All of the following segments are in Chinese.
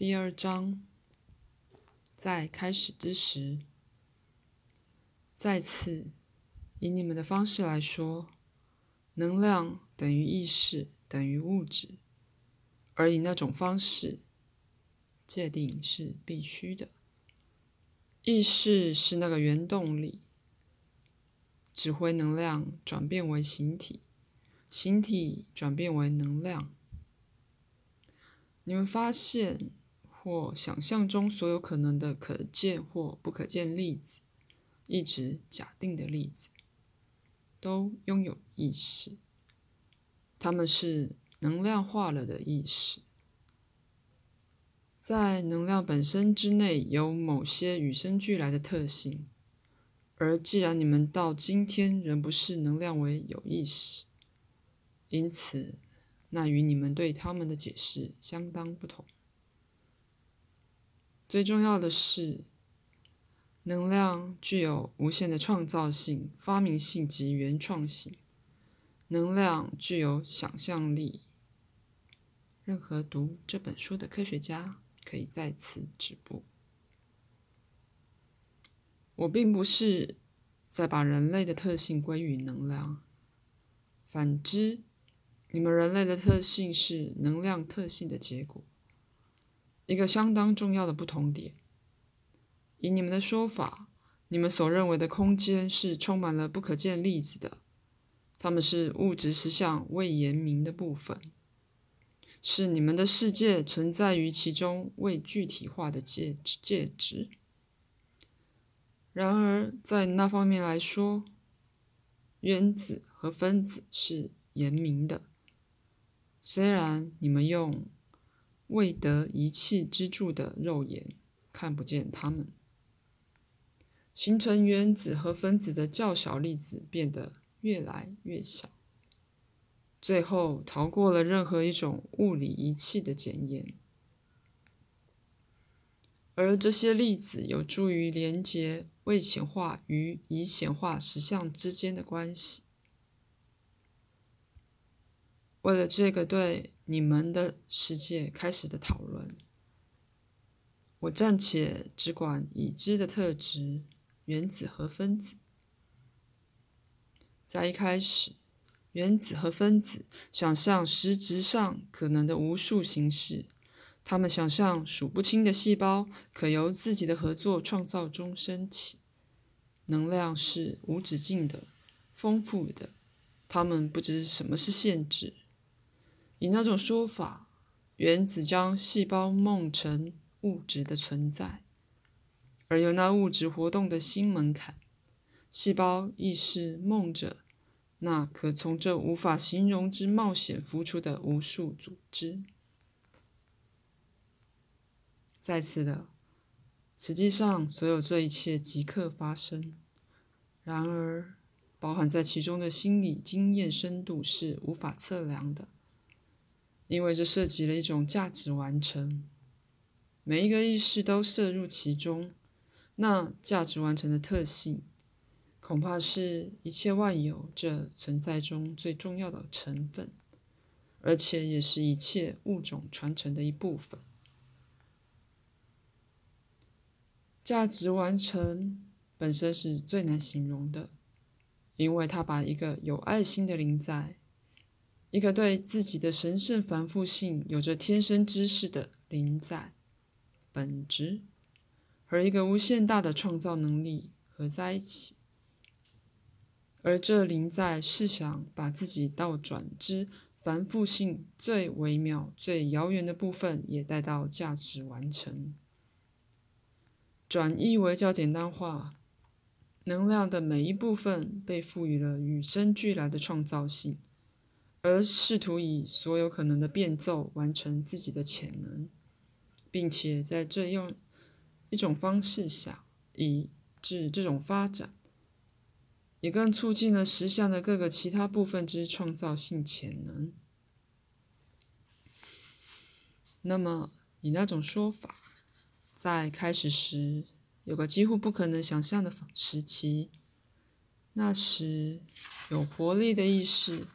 第二章，在开始之时，再次以你们的方式来说，能量等于意识等于物质，而以那种方式界定是必须的。意识是那个原动力，指挥能量转变为形体，形体转变为能量。你们发现。或想象中所有可能的可见或不可见粒子，一直假定的粒子，都拥有意识。它们是能量化了的意识，在能量本身之内有某些与生俱来的特性。而既然你们到今天仍不视能量为有意识，因此那与你们对它们的解释相当不同。最重要的是，能量具有无限的创造性、发明性及原创性。能量具有想象力。任何读这本书的科学家可以在此止步。我并不是在把人类的特性归于能量，反之，你们人类的特性是能量特性的结果。一个相当重要的不同点。以你们的说法，你们所认为的空间是充满了不可见粒子的，它们是物质实相未言明的部分，是你们的世界存在于其中未具体化的介介质。然而，在那方面来说，原子和分子是言明的，虽然你们用。未得仪器支柱的肉眼看不见它们。形成原子和分子的较小粒子变得越来越小，最后逃过了任何一种物理仪器的检验。而这些粒子有助于连接未显化与已显化实相之间的关系。为了这个对你们的世界开始的讨论，我暂且只管已知的特质——原子和分子。在一开始，原子和分子想象实质上可能的无数形式，他们想象数不清的细胞可由自己的合作创造中升起。能量是无止境的、丰富的，他们不知什么是限制。以那种说法，原子将细胞梦成物质的存在，而由那物质活动的新门槛，细胞亦是梦着那可从这无法形容之冒险浮出的无数组织。再次的，实际上所有这一切即刻发生，然而包含在其中的心理经验深度是无法测量的。因为这涉及了一种价值完成，每一个意识都摄入其中。那价值完成的特性，恐怕是一切万有这存在中最重要的成分，而且也是一切物种传承的一部分。价值完成本身是最难形容的，因为它把一个有爱心的灵在。一个对自己的神圣繁复性有着天生知识的灵在本质，和一个无限大的创造能力合在一起，而这灵在是想把自己倒转之繁复性最微妙、最遥远的部分也带到价值完成，转译为较简单化，能量的每一部分被赋予了与生俱来的创造性。而试图以所有可能的变奏完成自己的潜能，并且在这样一种方式下，以致这种发展，也更促进了实相的各个其他部分之创造性潜能。那么，以那种说法，在开始时有个几乎不可能想象的时期，那时有活力的意识。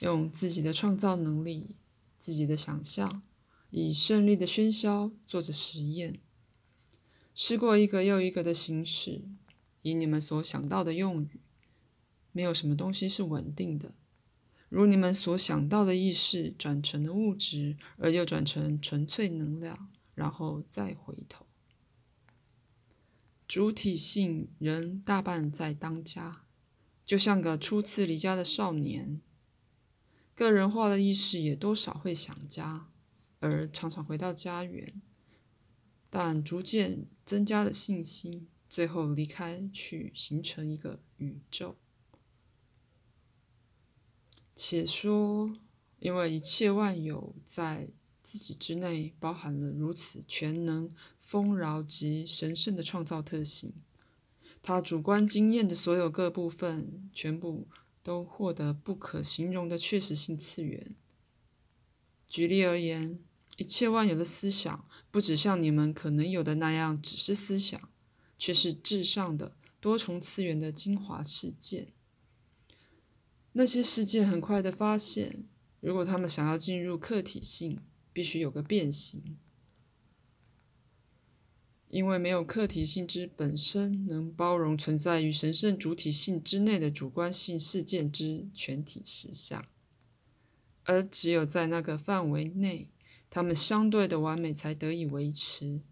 用自己的创造能力、自己的想象，以胜利的喧嚣做着实验，试过一个又一个的形式，以你们所想到的用语。没有什么东西是稳定的，如你们所想到的意识转成了物质，而又转成纯粹能量，然后再回头。主体性人大半在当家，就像个初次离家的少年。个人化的意识也多少会想家。而常常回到家园，但逐渐增加了信心，最后离开去形成一个宇宙。且说，因为一切万有在自己之内包含了如此全能、丰饶及神圣的创造特性，他主观经验的所有各部分，全部都获得不可形容的确实性次元。举例而言。一切万有的思想，不只像你们可能有的那样只是思想，却是至上的多重次元的精华事件。那些事件很快的发现，如果他们想要进入客体性，必须有个变形，因为没有客体性之本身能包容存在于神圣主体性之内的主观性事件之全体实相，而只有在那个范围内。他们相对的完美才得以维持，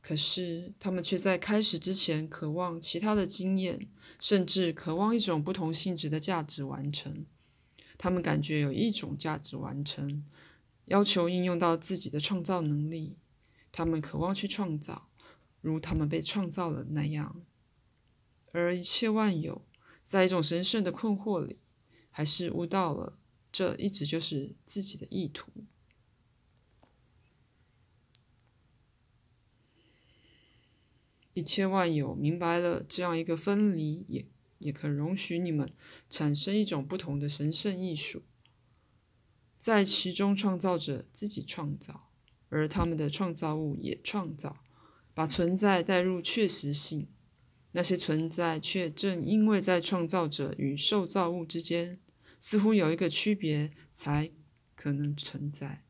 可是他们却在开始之前渴望其他的经验，甚至渴望一种不同性质的价值完成。他们感觉有一种价值完成，要求应用到自己的创造能力。他们渴望去创造，如他们被创造了那样。而一切万有在一种神圣的困惑里，还是悟到了这一直就是自己的意图。一切万有明白了，这样一个分离也也可容许你们产生一种不同的神圣艺术，在其中创造者自己创造，而他们的创造物也创造，把存在带入确实性。那些存在却正因为在创造者与受造物之间似乎有一个区别，才可能存在。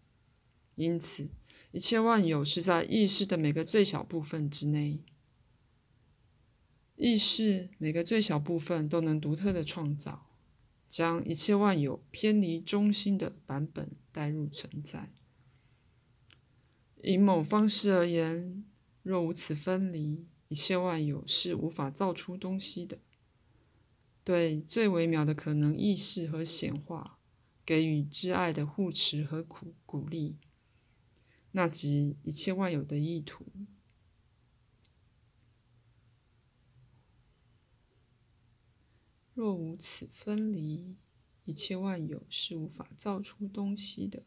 因此，一切万有是在意识的每个最小部分之内。意识每个最小部分都能独特的创造，将一切万有偏离中心的版本带入存在。以某方式而言，若无此分离，一切万有是无法造出东西的。对最微妙的可能意识和显化给予挚爱的护持和鼓鼓励，那即一切万有的意图。若无此分离，一切万有是无法造出东西的。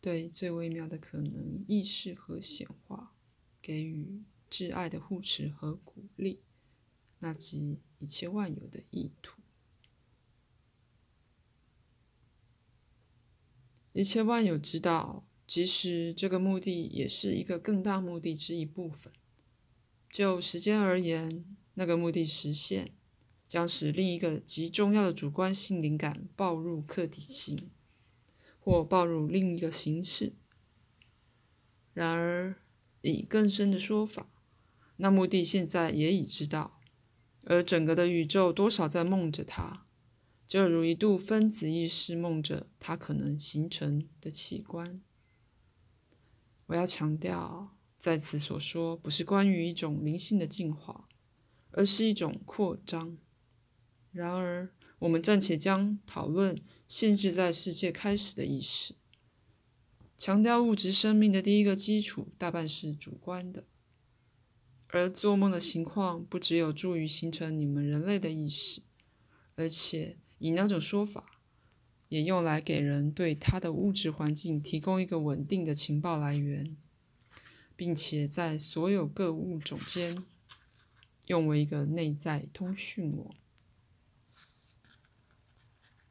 对最微妙的可能意识和显化给予挚爱的护持和鼓励，那即一切万有的意图。一切万有知道，即使这个目的也是一个更大目的之一部分。就时间而言，那个目的实现。将使另一个极重要的主观性灵感暴入客体性，或暴露另一个形式。然而，以更深的说法，那目的现在也已知道，而整个的宇宙多少在梦着它，就如一度分子意识梦着它可能形成的器官。我要强调，在此所说不是关于一种灵性的进化，而是一种扩张。然而，我们暂且将讨论限制在世界开始的意识，强调物质生命的第一个基础大半是主观的，而做梦的情况不只有助于形成你们人类的意识，而且以那种说法，也用来给人对他的物质环境提供一个稳定的情报来源，并且在所有各物种间用为一个内在通讯网。